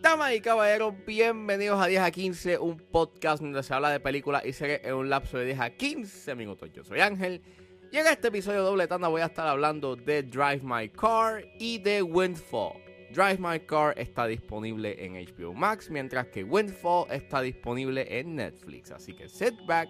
Damas y caballeros, bienvenidos a 10 a 15, un podcast donde se habla de películas y series en un lapso de 10 a 15 minutos. Yo soy Ángel y en este episodio doble tanda voy a estar hablando de Drive My Car y de Windfall. Drive My Car está disponible en HBO Max, mientras que Windfall está disponible en Netflix. Así que sit back,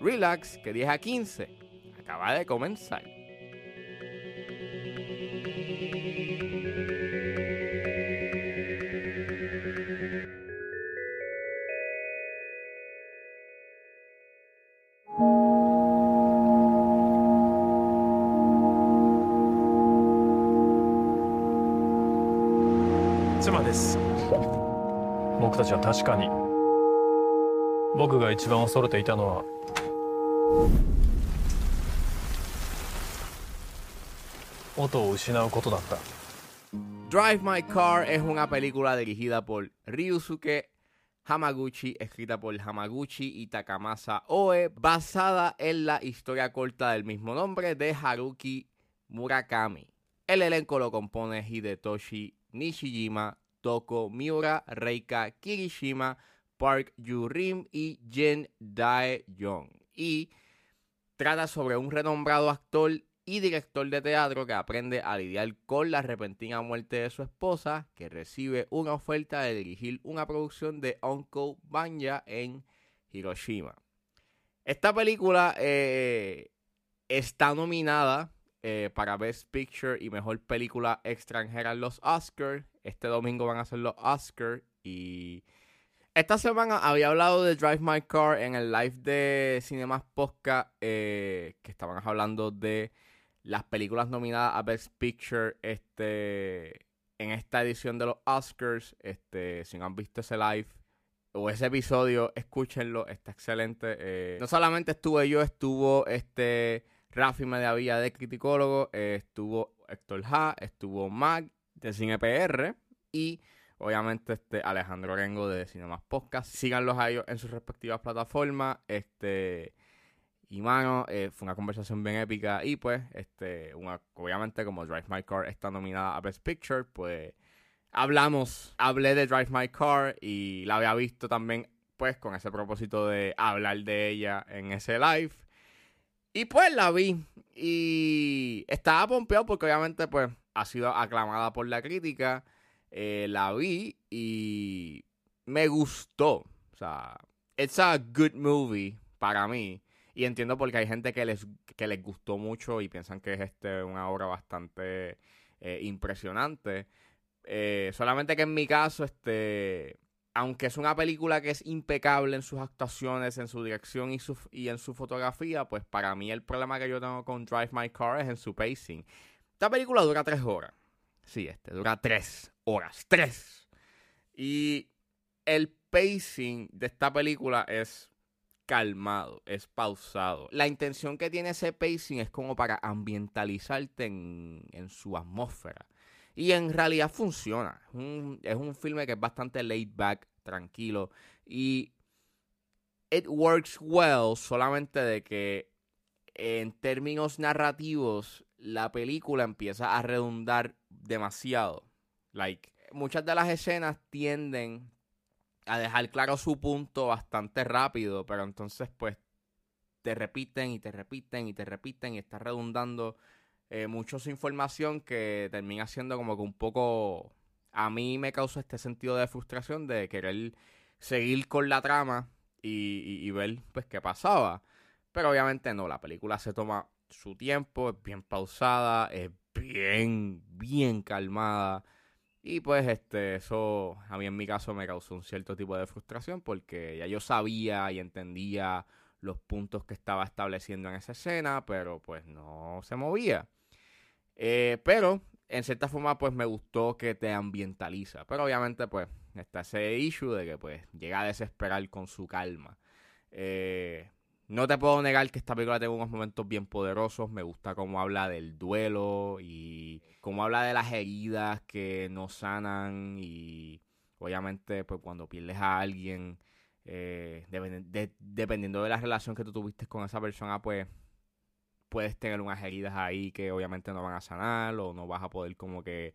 relax, que 10 a 15 acaba de comenzar. 妻です僕たちは確かに僕が一番恐れていたのは音を失うことだった Drive My Car es una película dirigida por Ryusuke Hamaguchi, escrita por Hamaguchi y Takamasa Oe, basada en la historia corta del mismo nombre de Haruki Murakami. El elenco lo compone Hidetoshi Nishijima, Toko Miura, Reika Kirishima, Park Yu-rim y Jin Dae-jong. Y trata sobre un renombrado actor y director de teatro que aprende a lidiar con la repentina muerte de su esposa, que recibe una oferta de dirigir una producción de Uncle Banya en Hiroshima. Esta película eh, está nominada eh, para Best Picture y Mejor Película Extranjera en los Oscars. Este domingo van a ser los Oscars y... Esta semana había hablado de Drive My Car en el live de Cinemas Podcast, eh, que estaban hablando de las películas nominadas a Best Picture este, en esta edición de los Oscars. Este, si no han visto ese live o ese episodio, escúchenlo, está excelente. Eh, no solamente estuve yo, estuvo este Rafi Mediavilla de Criticólogo, eh, estuvo Héctor Ha, estuvo Mag de CinePR y obviamente este Alejandro Rengo de Cinemas Podcast. Síganlos a ellos en sus respectivas plataformas. Este. Y mano, eh, fue una conversación bien épica. Y pues, este, una, obviamente, como Drive My Car está nominada a Best Picture, pues hablamos, hablé de Drive My Car y la había visto también, pues, con ese propósito de hablar de ella en ese live. Y pues la vi. Y estaba pompeado porque obviamente, pues, ha sido aclamada por la crítica. Eh, la vi y me gustó. O sea, it's a good movie para mí. Y entiendo porque hay gente que les, que les gustó mucho y piensan que es este una obra bastante eh, impresionante. Eh, solamente que en mi caso, este, aunque es una película que es impecable en sus actuaciones, en su dirección y, su, y en su fotografía, pues para mí el problema que yo tengo con Drive My Car es en su pacing. Esta película dura tres horas. Sí, este, dura tres horas. Tres. Y el pacing de esta película es calmado, es pausado. La intención que tiene ese pacing es como para ambientalizarte en, en su atmósfera. Y en realidad funciona. Es un, filme que es bastante laid back, tranquilo. Y it works well, solamente de que en términos narrativos la película empieza a redundar demasiado. Like, muchas de las escenas tienden a dejar claro su punto bastante rápido, pero entonces pues te repiten y te repiten y te repiten y está redundando eh, mucho su información que termina siendo como que un poco a mí me causa este sentido de frustración de querer seguir con la trama y, y, y ver pues qué pasaba. Pero obviamente no, la película se toma su tiempo, es bien pausada, es bien, bien calmada. Y pues este, eso a mí en mi caso me causó un cierto tipo de frustración porque ya yo sabía y entendía los puntos que estaba estableciendo en esa escena, pero pues no se movía. Eh, pero en cierta forma pues me gustó que te ambientaliza. Pero obviamente pues está ese issue de que pues llega a desesperar con su calma. Eh, no te puedo negar que esta película tiene unos momentos bien poderosos. Me gusta cómo habla del duelo y cómo habla de las heridas que no sanan. Y obviamente, pues cuando pierdes a alguien, eh, de, de, dependiendo de la relación que tú tuviste con esa persona, pues puedes tener unas heridas ahí que obviamente no van a sanar o no vas a poder como que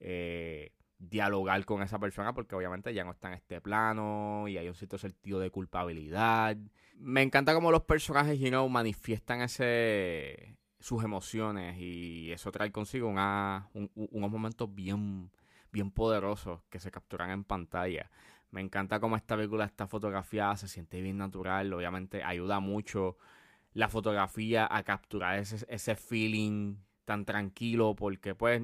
eh, dialogar con esa persona porque obviamente ya no está en este plano y hay un cierto sentido de culpabilidad. Me encanta cómo los personajes, you know, manifiestan sus emociones y eso trae consigo una, unos momentos bien, bien poderosos que se capturan en pantalla. Me encanta cómo esta película está fotografiada, se siente bien natural, obviamente ayuda mucho la fotografía a capturar ese, ese feeling tan tranquilo porque pues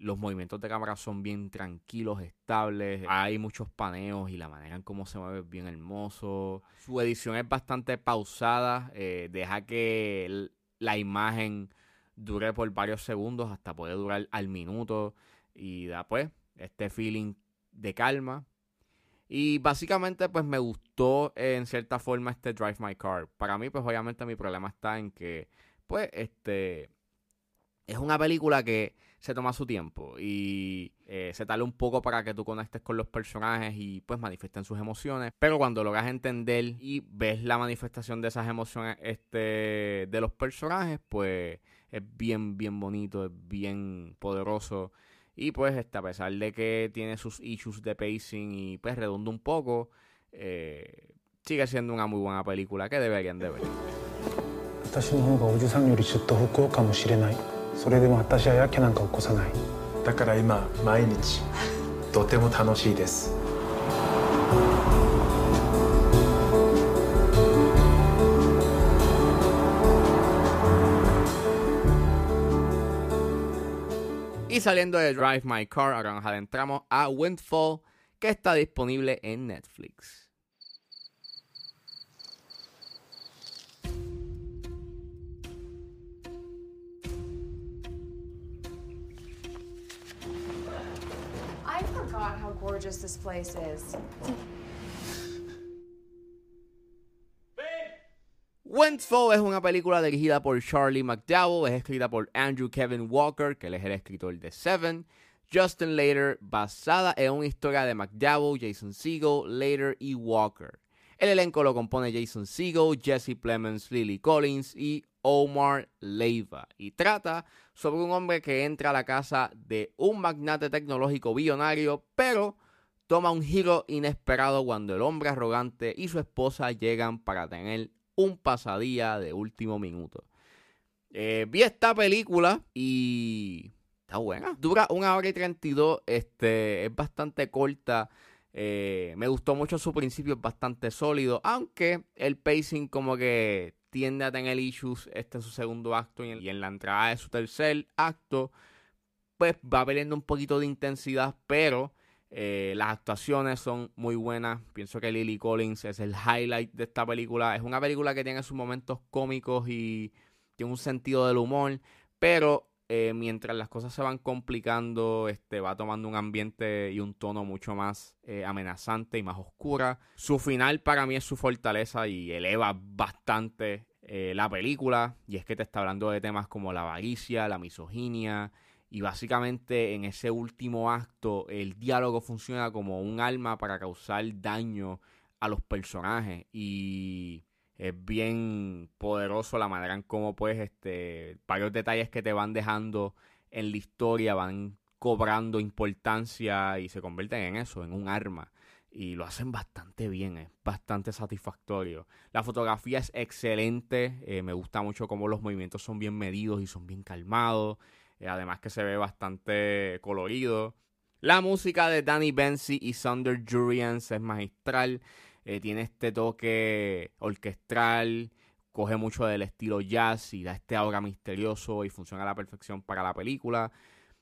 los movimientos de cámara son bien tranquilos, estables, hay muchos paneos y la manera en cómo se mueve es bien hermoso. Su edición es bastante pausada, eh, deja que la imagen dure por varios segundos hasta poder durar al minuto y da pues este feeling de calma. Y básicamente pues me gustó en cierta forma este Drive My Car. Para mí pues obviamente mi problema está en que pues este es una película que se toma su tiempo y eh, se tarda un poco para que tú conectes con los personajes y pues manifiesten sus emociones. Pero cuando logras entender y ves la manifestación de esas emociones este, de los personajes, pues es bien, bien bonito, es bien poderoso. Y pues este, a pesar de que tiene sus issues de pacing y pues redunda un poco, eh, sigue siendo una muy buena película que deberían de ver. それでも私はやけなんか起こさないだから今毎日とても楽しいですい saliendo de Drive My Car, ahora nos adentramos a Windfall, que está disponible en Netflix. Gorgeous this place is. Windfall es una película dirigida por Charlie McDowell, es escrita por Andrew Kevin Walker, que él es el escritor de Seven, Justin Later, basada en una historia de McDowell, Jason Segel, Later y Walker. El elenco lo compone Jason Segel, Jesse Plemons, Lily Collins y Omar Leiva y trata sobre un hombre que entra a la casa de un magnate tecnológico billonario, pero toma un giro inesperado cuando el hombre arrogante y su esposa llegan para tener un pasadía de último minuto. Eh, vi esta película y está buena. Dura una hora y 32, este, es bastante corta. Eh, me gustó mucho su principio, es bastante sólido, aunque el pacing como que tiende a tener issues este en su segundo acto y en, la entrada de su tercer acto, pues va perdiendo un poquito de intensidad, pero eh, las actuaciones son muy buenas. Pienso que Lily Collins es el highlight de esta película. Es una película que tiene sus momentos cómicos y tiene un sentido del humor, pero eh, mientras las cosas se van complicando, este, va tomando un ambiente y un tono mucho más eh, amenazante y más oscura. Su final para mí es su fortaleza y eleva bastante la película. Y es que te está hablando de temas como la avaricia, la misoginia, y básicamente en ese último acto el diálogo funciona como un arma para causar daño a los personajes y es bien poderoso la manera en cómo pues este varios detalles que te van dejando en la historia van cobrando importancia y se convierten en eso, en un arma y lo hacen bastante bien, es bastante satisfactorio. La fotografía es excelente, eh, me gusta mucho cómo los movimientos son bien medidos y son bien calmados. Eh, además que se ve bastante colorido. La música de Danny Benzi y Sander Jurians es magistral. Eh, tiene este toque orquestral. Coge mucho del estilo jazz y da este aura misterioso y funciona a la perfección para la película.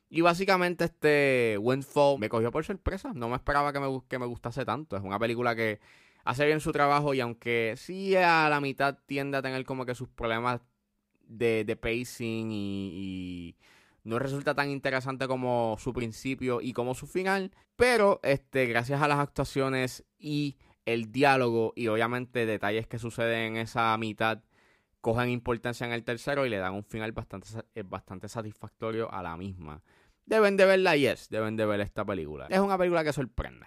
Y básicamente este Windfall me cogió por sorpresa. No me esperaba que me, que me gustase tanto. Es una película que hace bien su trabajo y aunque sí a la mitad tiende a tener como que sus problemas de, pacing y no resulta tan interesante como su principio y como su final, pero este, gracias a las actuaciones y el diálogo y obviamente detalles que suceden en esa mitad, cogen importancia en el tercero y le dan un final bastante, eh, bastante satisfactorio a la misma. Deben de verla, yes, deben de ver esta película. Es una película que sorprende.